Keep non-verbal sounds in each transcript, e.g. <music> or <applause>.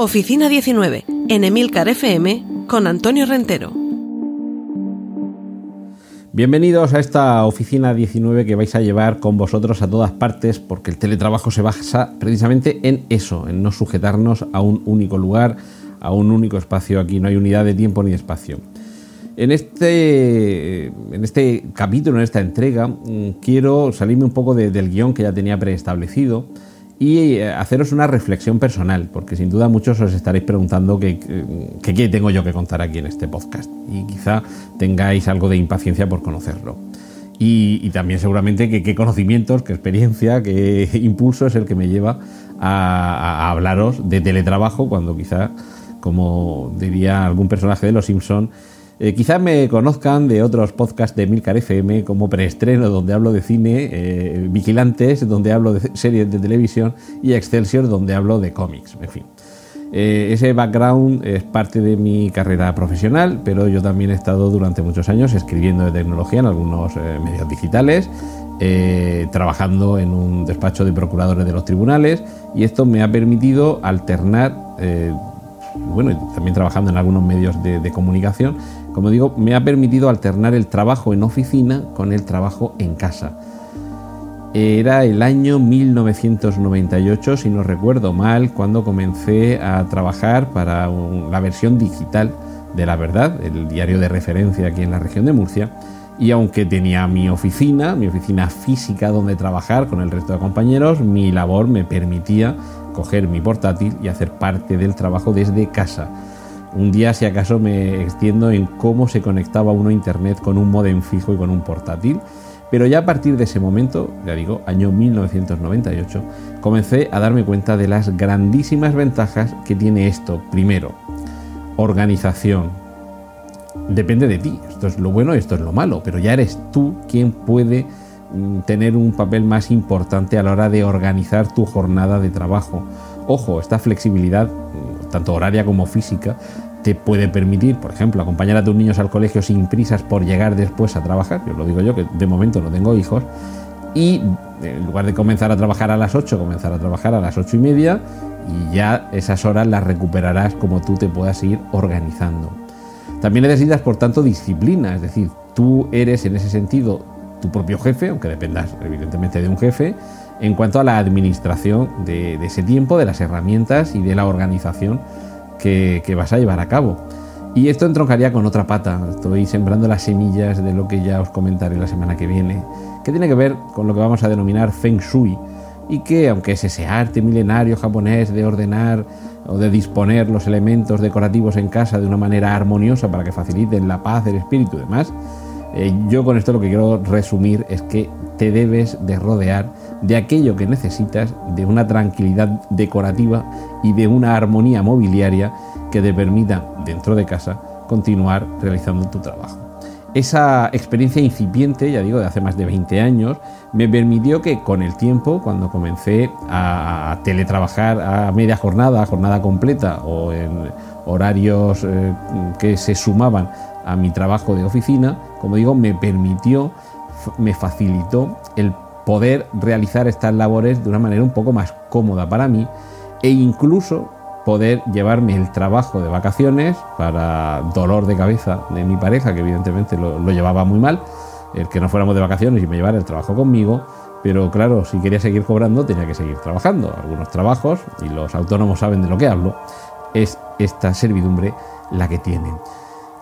Oficina 19, en Emilcar FM, con Antonio Rentero. Bienvenidos a esta oficina 19 que vais a llevar con vosotros a todas partes porque el teletrabajo se basa precisamente en eso, en no sujetarnos a un único lugar, a un único espacio. Aquí no hay unidad de tiempo ni de espacio. En este, en este capítulo, en esta entrega, mm, quiero salirme un poco del guion que ya tenía preestablecido y eh, haceros una reflexión personal, porque sin duda muchos os estaréis preguntando qué, qué tengo yo que contar aquí en este podcast y quizá tengáis algo de impaciencia por conocerlo. Y, también seguramente qué conocimientos, qué experiencia, qué <laughs> impulso es el que me lleva a, hablaros de teletrabajo cuando quizá, como diría algún personaje de Los Simpson, eh, quizás me conozcan de otros podcasts de Milcar FM como Preestreno, donde hablo de cine, eh, Vigilantes, donde hablo de series de televisión, y Excelsior, donde hablo de cómics. En fin. Eh, ese background es parte de mi carrera profesional, pero yo también he estado durante muchos años escribiendo de tecnología en algunos medios digitales, trabajando en un despacho de procuradores de los tribunales, y esto me ha permitido alternar bueno, también trabajando en algunos medios de, comunicación, como digo, me ha permitido alternar el trabajo en oficina con el trabajo en casa. Era el año 1998, si no recuerdo mal, cuando comencé a trabajar para la versión digital de La Verdad, el diario de referencia aquí en la región de Murcia. Y aunque tenía mi oficina, mi oficina física donde trabajar con el resto de compañeros, mi labor me permitía coger mi portátil y hacer parte del trabajo desde casa. Un día, si acaso, me extiendo en cómo se conectaba uno a internet con un modem fijo y con un portátil. Pero ya a partir de ese momento, ya digo, año 1998, comencé a darme cuenta de las grandísimas ventajas que tiene esto. Primero, organización. Depende de ti. Esto es lo bueno y esto es lo malo, pero ya eres tú quien puede tener un papel más importante a la hora de organizar tu jornada de trabajo. Ojo, esta flexibilidad, mm, tanto horaria como física, te puede permitir, por ejemplo, acompañar a tus niños al colegio sin prisas por llegar después a trabajar, yo lo digo yo, que de momento no tengo hijos, y en lugar de comenzar a trabajar a las 8, comenzar a trabajar a las 8 y media, y ya esas horas las recuperarás como tú te puedas ir organizando. También necesitas, por tanto, disciplina, es decir, tú eres en ese sentido tu propio jefe, aunque dependas evidentemente de un jefe, en cuanto a la administración de, ese tiempo, de las herramientas y de la organización que, vas a llevar a cabo. Y esto entroncaría con otra pata. Estoy sembrando las semillas de lo que ya os comentaré la semana que viene, que tiene que ver con lo que vamos a denominar Feng Shui, y que, aunque es ese arte milenario japonés de ordenar o de disponer los elementos decorativos en casa de una manera armoniosa para que faciliten la paz, el espíritu y demás, eh, yo con esto lo que quiero resumir es que te debes de rodear de aquello que necesitas, de una tranquilidad decorativa y de una armonía mobiliaria que te permita, dentro de casa, continuar realizando tu trabajo. Esa experiencia incipiente, ya digo, de hace más de 20 años, me permitió que con el tiempo, cuando comencé a teletrabajar a media jornada, a jornada completa o en horarios eh, que se sumaban a mi trabajo de oficina, como digo, me permitió, me facilitó el poder realizar estas labores de una manera un poco más cómoda para mí e incluso poder llevarme el trabajo de vacaciones para dolor de cabeza de mi pareja, que evidentemente lo, llevaba muy mal, el que no fuéramos de vacaciones y me llevara el trabajo conmigo, Pero claro, si quería seguir cobrando tenía que seguir trabajando. Algunos trabajos, y los autónomos saben de lo que hablo, es esta servidumbre la que tienen.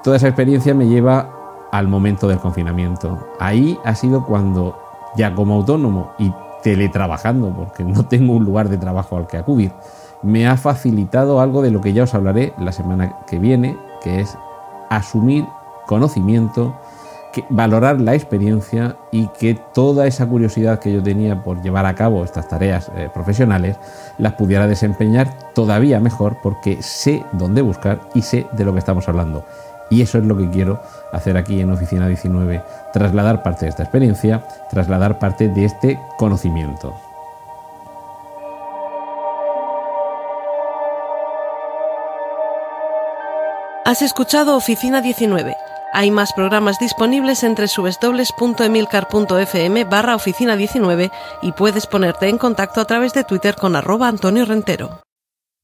Toda esa experiencia me lleva al momento del confinamiento. Ahí ha sido cuando ya como autónomo y teletrabajando, porque no tengo un lugar de trabajo al que acudir, me ha facilitado algo de lo que ya os hablaré la semana que viene, que es asumir conocimiento, valorar la experiencia y que toda esa curiosidad que yo tenía por llevar a cabo estas tareas eh, profesionales las pudiera desempeñar todavía mejor porque sé dónde buscar y sé de lo que estamos hablando. Y eso es lo que quiero hacer aquí en Oficina 19, trasladar parte de esta experiencia, trasladar parte de este conocimiento. Has escuchado Oficina 19. Hay más programas disponibles entre www.emilcar.fm barra oficina 19 y puedes ponerte en contacto a través de Twitter con arroba Antonio Rentero.